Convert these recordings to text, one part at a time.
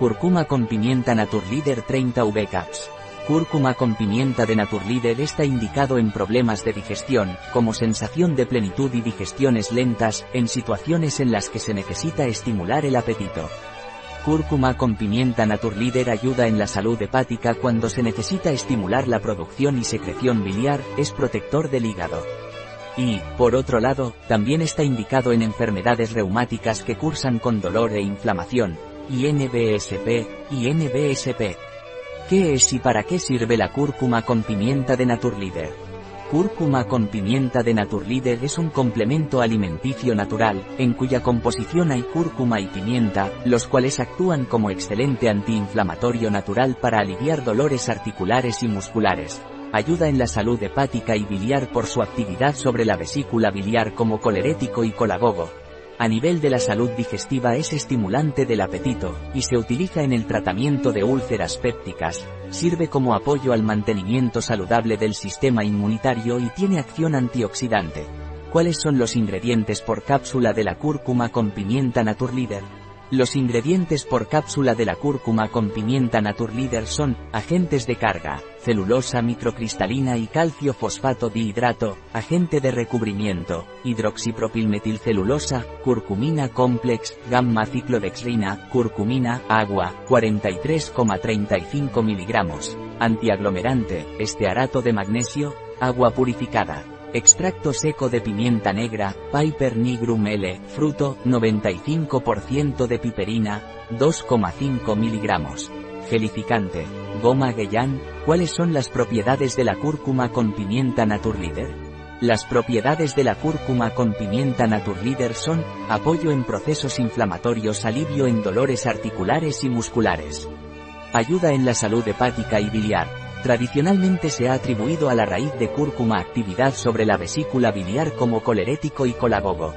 Cúrcuma con pimienta Naturleader 30 V Caps. Cúrcuma con pimienta de Naturleader está indicado en problemas de digestión, como sensación de plenitud y digestiones lentas, en situaciones en las que se necesita estimular el apetito. Cúrcuma con pimienta Naturleader ayuda en la salud hepática cuando se necesita estimular la producción y secreción biliar, es protector del hígado. Y, por otro lado, también está indicado en enfermedades reumáticas que cursan con dolor e inflamación, INBSP, INBSP. ¿Qué es y para qué sirve la cúrcuma con pimienta de Naturleader? Cúrcuma con pimienta de Naturleader es un complemento alimenticio natural, en cuya composición hay cúrcuma y pimienta, los cuales actúan como excelente antiinflamatorio natural para aliviar dolores articulares y musculares. Ayuda en la salud hepática y biliar por su actividad sobre la vesícula biliar como colerético y colagogo, a nivel de la salud digestiva es estimulante del apetito, y se utiliza en el tratamiento de úlceras pépticas, sirve como apoyo al mantenimiento saludable del sistema inmunitario y tiene acción antioxidante. ¿Cuáles son los ingredientes por cápsula de la cúrcuma con pimienta Naturleader? Los ingredientes por cápsula de la cúrcuma con pimienta Naturleader son, agentes de carga, celulosa microcristalina y calcio fosfato dihidrato, agente de recubrimiento, hidroxipropilmetilcelulosa, curcumina complex, gamma ciclodexrina, curcumina, agua, 43,35 miligramos, antiaglomerante, estearato de magnesio, agua purificada. Extracto seco de pimienta negra, Piper nigrum L, fruto, 95% de piperina, 2,5 miligramos. Gelificante, goma Gueyán, ¿cuáles son las propiedades de la cúrcuma con pimienta Naturleader? Las propiedades de la cúrcuma con pimienta Naturleader son, apoyo en procesos inflamatorios, alivio en dolores articulares y musculares. Ayuda en la salud hepática y biliar, Tradicionalmente se ha atribuido a la raíz de cúrcuma actividad sobre la vesícula biliar como colerético y colagogo.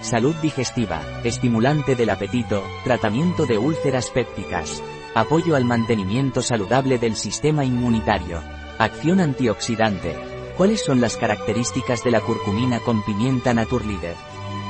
Salud digestiva, estimulante del apetito, tratamiento de úlceras pépticas, apoyo al mantenimiento saludable del sistema inmunitario, acción antioxidante. ¿Cuáles son las características de la curcumina con pimienta Naturleader?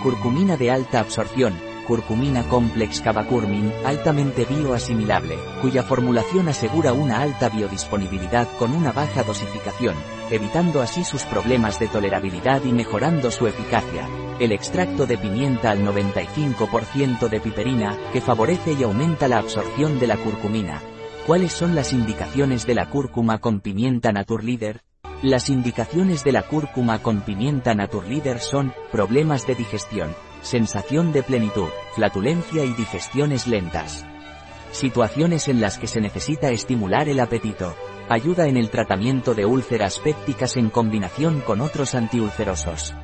Curcumina de alta absorción, curcumina complex cavacurmin, altamente bioasimilable, cuya formulación asegura una alta biodisponibilidad con una baja dosificación, evitando así sus problemas de tolerabilidad y mejorando su eficacia. El extracto de pimienta al 95% de piperina, que favorece y aumenta la absorción de la curcumina. ¿Cuáles son las indicaciones de la cúrcuma con pimienta Naturleader? Las indicaciones de la cúrcuma con pimienta Naturleader son, problemas de digestión, sensación de plenitud, flatulencia y digestiones lentas. Situaciones en las que se necesita estimular el apetito. Ayuda en el tratamiento de úlceras pépticas en combinación con otros antiulcerosos.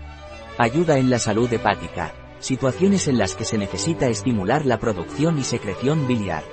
Ayuda en la salud hepática. Situaciones en las que se necesita estimular la producción y secreción biliar.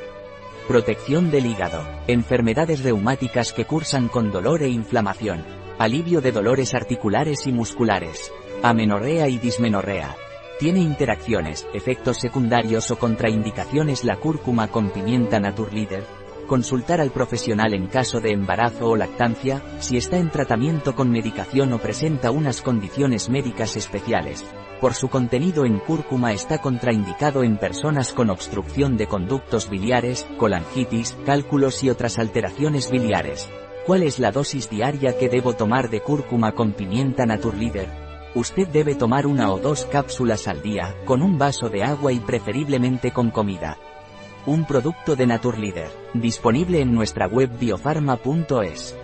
Protección del hígado. Enfermedades reumáticas que cursan con dolor e inflamación. Alivio de dolores articulares y musculares. Amenorrea y dismenorrea. Tiene interacciones, efectos secundarios o contraindicaciones la cúrcuma con pimienta Naturleader. Consultar al profesional en caso de embarazo o lactancia, si está en tratamiento con medicación o presenta unas condiciones médicas especiales. Por su contenido en cúrcuma está contraindicado en personas con obstrucción de conductos biliares, colangitis, cálculos y otras alteraciones biliares. ¿Cuál es la dosis diaria que debo tomar de cúrcuma con pimienta Naturleader? Usted debe tomar una o dos cápsulas al día, con un vaso de agua y preferiblemente con comida. Un producto de Naturleader, disponible en nuestra web biofarma.es.